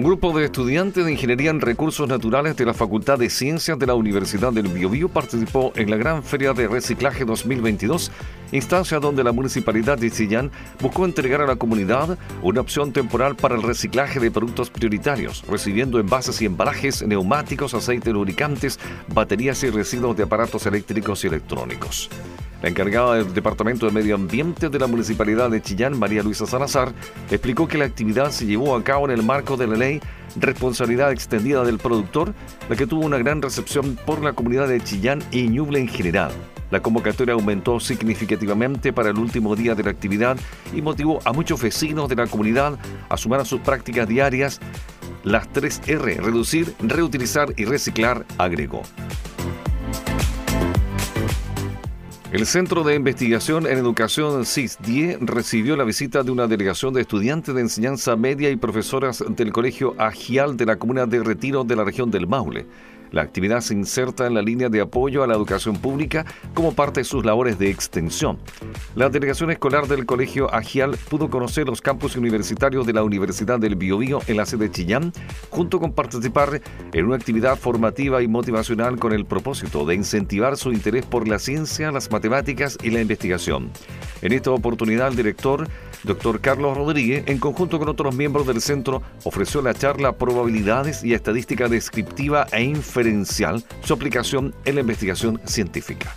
Un grupo de estudiantes de Ingeniería en Recursos Naturales de la Facultad de Ciencias de la Universidad del Biobío participó en la Gran Feria de Reciclaje 2022, instancia donde la Municipalidad de Chillán buscó entregar a la comunidad una opción temporal para el reciclaje de productos prioritarios, recibiendo envases y embalajes, neumáticos, aceites lubricantes, baterías y residuos de aparatos eléctricos y electrónicos. La encargada del Departamento de Medio Ambiente de la Municipalidad de Chillán, María Luisa Salazar, explicó que la actividad se llevó a cabo en el marco de la ley Responsabilidad Extendida del Productor, la que tuvo una gran recepción por la comunidad de Chillán y Ñuble en general. La convocatoria aumentó significativamente para el último día de la actividad y motivó a muchos vecinos de la comunidad a sumar a sus prácticas diarias las tres R, reducir, reutilizar y reciclar, agregó. El Centro de Investigación en Educación CISDIE recibió la visita de una delegación de estudiantes de enseñanza media y profesoras del Colegio Agial de la Comuna de Retiro de la región del Maule. La actividad se inserta en la línea de apoyo a la educación pública como parte de sus labores de extensión. La delegación escolar del Colegio Agial pudo conocer los campus universitarios de la Universidad del Biobío en la sede de Chillán, junto con participar en una actividad formativa y motivacional con el propósito de incentivar su interés por la ciencia, las matemáticas y la investigación. En esta oportunidad, el director Dr. Carlos Rodríguez, en conjunto con otros miembros del centro, ofreció la charla Probabilidades y Estadística Descriptiva e Su aplicación en la investigación científica.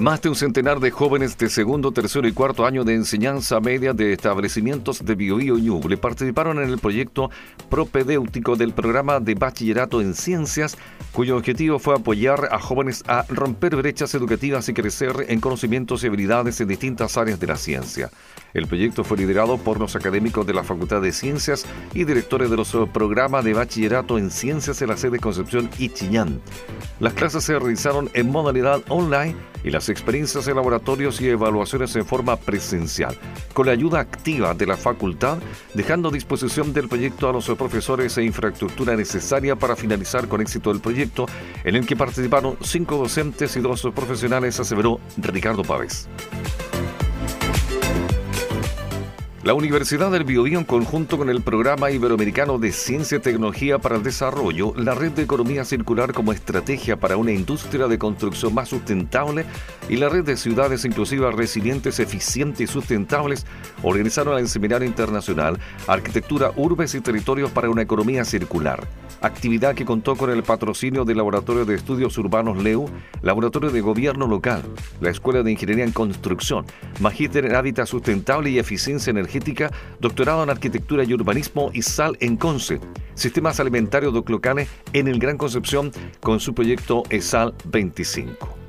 Más de un centenar de jóvenes de segundo, tercero y cuarto año de enseñanza media de establecimientos de Biobío y Ñuble participaron en el proyecto propedéutico del programa de bachillerato en ciencias, cuyo objetivo fue apoyar a jóvenes a romper brechas educativas y crecer en conocimientos y habilidades en distintas áreas de la ciencia. El proyecto fue liderado por los académicos de la Facultad de Ciencias y directores de los programas de bachillerato en ciencias en la sede Concepción y Chiñán. Las clases se realizaron en modalidad online y las experiencias en laboratorios y evaluaciones en forma presencial, con la ayuda activa de la facultad, dejando a disposición del proyecto a los profesores e infraestructura necesaria para finalizar con éxito el proyecto, en el que participaron cinco docentes y dos profesionales, aseveró Ricardo Pávez. La Universidad del Biobío, en conjunto con el Programa Iberoamericano de Ciencia y Tecnología para el Desarrollo, la Red de Economía Circular como estrategia para una industria de construcción más sustentable y la Red de Ciudades Inclusivas Resilientes, Eficientes y Sustentables, organizaron el Seminario Internacional Arquitectura, Urbes y Territorios para una Economía Circular actividad que contó con el patrocinio del Laboratorio de Estudios Urbanos LEU, Laboratorio de Gobierno Local, la Escuela de Ingeniería en Construcción, Magíster en Hábitat Sustentable y Eficiencia Energética, Doctorado en Arquitectura y Urbanismo y SAL en CONCE, Sistemas Alimentarios Locales en el Gran Concepción con su proyecto ESAL 25.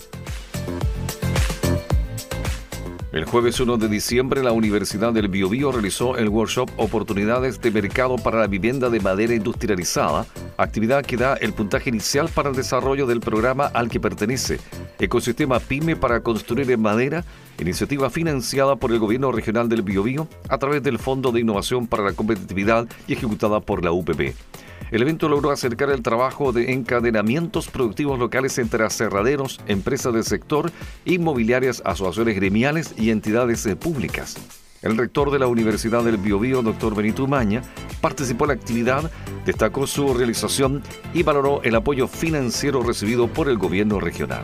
El jueves 1 de diciembre, la Universidad del Biobío realizó el workshop Oportunidades de Mercado para la Vivienda de Madera Industrializada, actividad que da el puntaje inicial para el desarrollo del programa al que pertenece, Ecosistema PYME para Construir en Madera, iniciativa financiada por el Gobierno Regional del Biobío a través del Fondo de Innovación para la Competitividad y ejecutada por la UPP. El evento logró acercar el trabajo de encadenamientos productivos locales entre aserraderos, empresas del sector, inmobiliarias, asociaciones gremiales y entidades eh, públicas. El rector de la Universidad del Biobío, doctor Benito Umaña, participó en la actividad, destacó su realización y valoró el apoyo financiero recibido por el gobierno regional.